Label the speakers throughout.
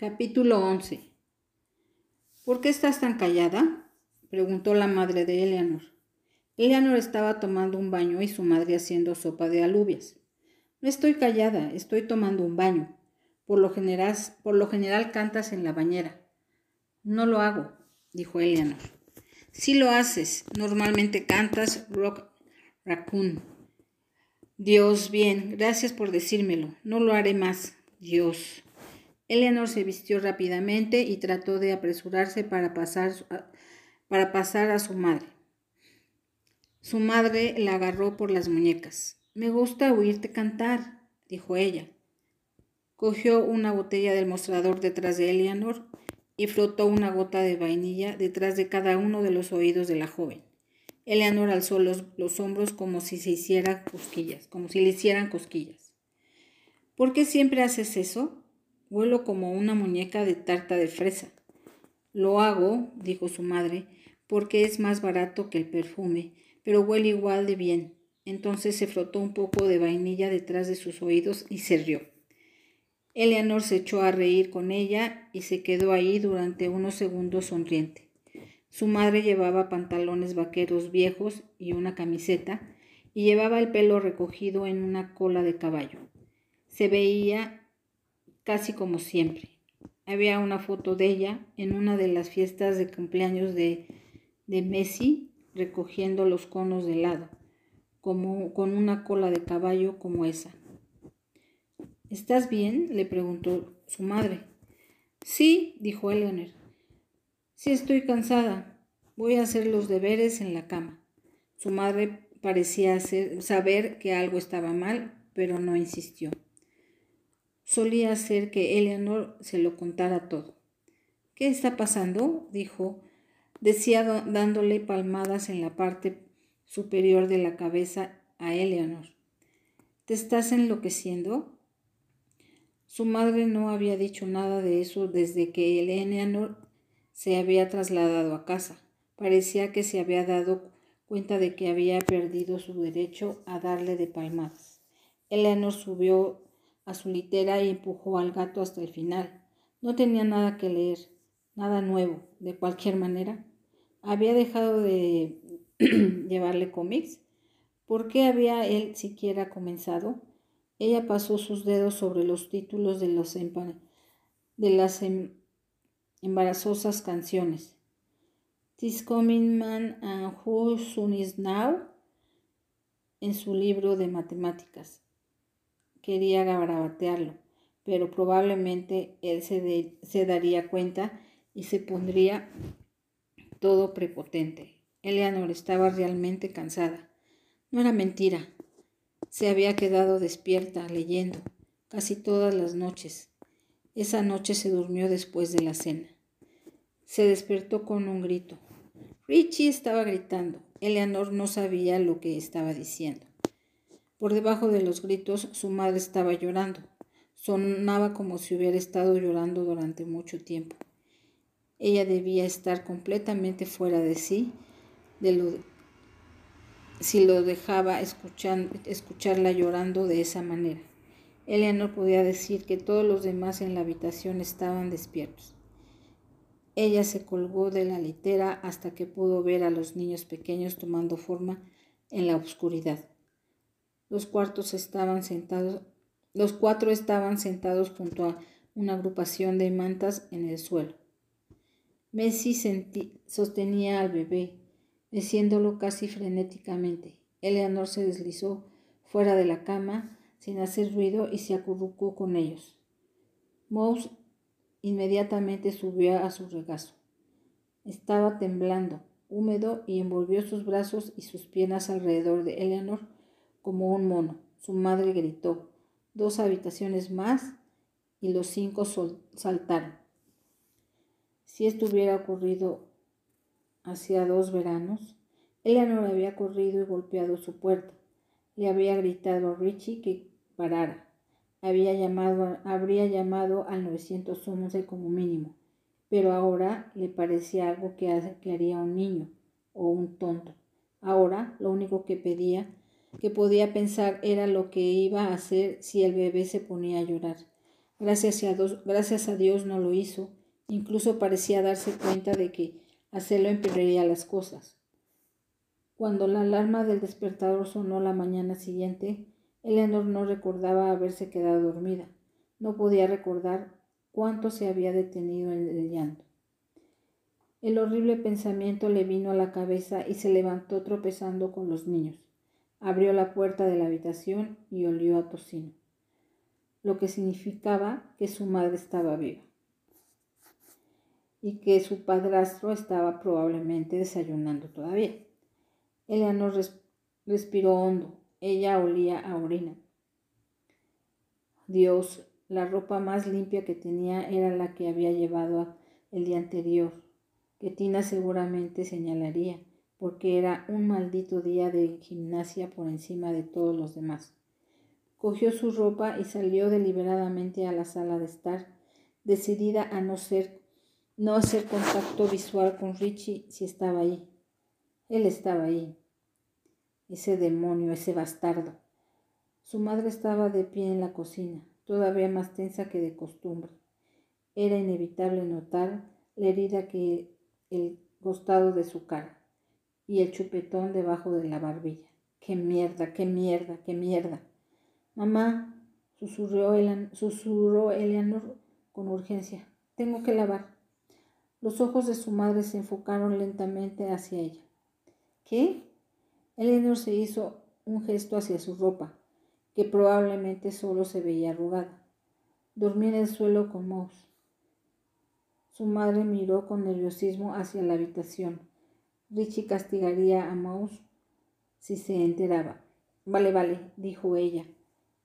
Speaker 1: Capítulo 11 ¿Por qué estás tan callada? preguntó la madre de Eleanor. Eleanor estaba tomando un baño y su madre haciendo sopa de alubias. No estoy callada, estoy tomando un baño. Por lo general, por lo general cantas en la bañera. No lo hago, dijo Eleanor. Sí lo haces, normalmente cantas rock raccoon. Dios, bien, gracias por decírmelo. No lo haré más. Dios. Eleanor se vistió rápidamente y trató de apresurarse para pasar, para pasar a su madre. Su madre la agarró por las muñecas. Me gusta oírte cantar, dijo ella. Cogió una botella del mostrador detrás de Eleanor y frotó una gota de vainilla detrás de cada uno de los oídos de la joven. Eleanor alzó los, los hombros como si se hiciera cosquillas, como si le hicieran cosquillas. ¿Por qué siempre haces eso? Huelo como una muñeca de tarta de fresa. Lo hago, dijo su madre, porque es más barato que el perfume, pero huele igual de bien. Entonces se frotó un poco de vainilla detrás de sus oídos y se rió. Eleanor se echó a reír con ella y se quedó ahí durante unos segundos sonriente. Su madre llevaba pantalones vaqueros viejos y una camiseta, y llevaba el pelo recogido en una cola de caballo. Se veía casi como siempre. Había una foto de ella en una de las fiestas de cumpleaños de, de Messi recogiendo los conos de helado, como, con una cola de caballo como esa. ¿Estás bien? le preguntó su madre. Sí, dijo Eleanor. Sí estoy cansada. Voy a hacer los deberes en la cama. Su madre parecía saber que algo estaba mal, pero no insistió solía hacer que Eleanor se lo contara todo. ¿Qué está pasando? dijo, decía dándole palmadas en la parte superior de la cabeza a Eleanor. ¿Te estás enloqueciendo? Su madre no había dicho nada de eso desde que Eleanor se había trasladado a casa. Parecía que se había dado cuenta de que había perdido su derecho a darle de palmadas. Eleanor subió a su litera y empujó al gato hasta el final. No tenía nada que leer, nada nuevo, de cualquier manera. Había dejado de llevarle cómics. ¿Por qué había él siquiera comenzado? Ella pasó sus dedos sobre los títulos de, los las em-, embarazosas canciones. This Coming Man and Who Soon Is Now en su libro de matemáticas quería garabatearlo, pero probablemente él se, se daría cuenta y se pondría todo prepotente. Eleanor estaba realmente cansada. No era mentira. Se había quedado despierta leyendo casi todas las noches. Esa noche se durmió después de la cena. Se despertó con un grito. Richie estaba gritando. Eleanor no sabía lo que estaba diciendo. Por debajo de los gritos su madre estaba llorando. Sonaba como si hubiera estado llorando durante mucho tiempo. Ella debía estar completamente fuera de sí de lo, si lo dejaba escuchar, escucharla llorando de esa manera. no podía decir que todos los demás en la habitación estaban despiertos. Ella se colgó de la litera hasta que pudo ver a los niños pequeños tomando forma en la oscuridad. Los cuartos estaban sentados, los cuatro estaban sentados junto a una agrupación de mantas en el suelo. Messi sostenía al bebé, meciéndolo casi frenéticamente. Eleanor se deslizó fuera de la cama sin hacer ruido y se acurrucó con ellos. Mouse inmediatamente subió a su regazo. Estaba temblando, húmedo, y envolvió sus brazos y sus piernas alrededor de Eleanor como un mono. Su madre gritó. Dos habitaciones más y los cinco saltaron. Si esto hubiera ocurrido hacía dos veranos, Eleanor había corrido y golpeado su puerta. Le había gritado a Richie que parara. Había llamado, habría llamado al 911 como mínimo, pero ahora le parecía algo que, que haría un niño o un tonto. Ahora lo único que pedía que podía pensar era lo que iba a hacer si el bebé se ponía a llorar. Gracias a, Dios, no lo hizo. Incluso parecía darse cuenta de que hacerlo empeoraría las cosas. Cuando la alarma del despertador sonó la mañana siguiente, Eleanor no recordaba haberse quedado dormida. No podía recordar cuánto se había detenido en el llanto. El horrible pensamiento le vino a la cabeza y se levantó tropezando con los niños. Abrió la puerta de la habitación y olió a tocino, lo que significaba que su madre estaba viva y que su padrastro estaba probablemente desayunando todavía. Eleanor respiró hondo. Ella olía a orina. Dios, la ropa más limpia que tenía era la que había llevado el día anterior, que Tina seguramente señalaría porque era un maldito día de gimnasia por encima de todos los demás. Cogió su ropa y salió deliberadamente a la sala de estar, decidida a no ser no hacer contacto visual con Richie si estaba ahí. Él estaba ahí. Ese demonio, ese bastardo. Su madre estaba de pie en la cocina, todavía más tensa que de costumbre. Era inevitable notar la herida que el costado de su cara y el chupetón debajo de la barbilla. ¡Qué mierda, qué mierda, qué mierda! Mamá, susurró, susurró Eleanor con urgencia. Tengo que lavar. Los ojos de su madre se enfocaron lentamente hacia ella. ¿Qué? Eleanor se hizo un gesto hacia su ropa, que probablemente solo se veía arrugada. Dormía en el suelo con Mouse. Su madre miró con nerviosismo hacia la habitación. Richie castigaría a Mouse si se enteraba. Vale, vale, dijo ella,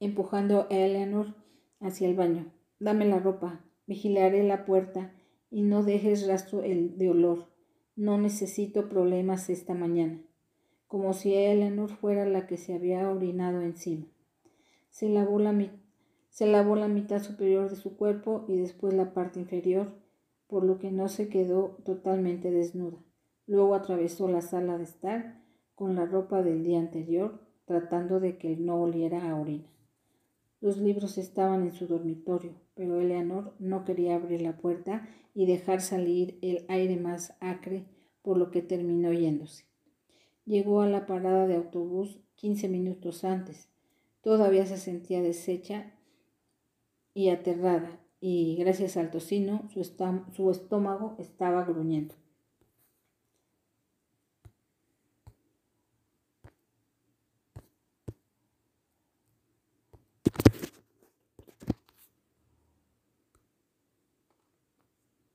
Speaker 1: empujando a Eleanor hacia el baño. Dame la ropa, vigilaré la puerta y no dejes rastro de olor. No necesito problemas esta mañana. Como si Eleanor fuera la que se había orinado encima. Se lavó la, se lavó la mitad superior de su cuerpo y después la parte inferior, por lo que no se quedó totalmente desnuda. Luego atravesó la sala de estar con la ropa del día anterior, tratando de que no oliera a orina. Los libros estaban en su dormitorio, pero Eleanor no quería abrir la puerta y dejar salir el aire más acre, por lo que terminó yéndose. Llegó a la parada de autobús quince minutos antes. Todavía se sentía deshecha y aterrada, y gracias al tocino su, su estómago estaba gruñendo.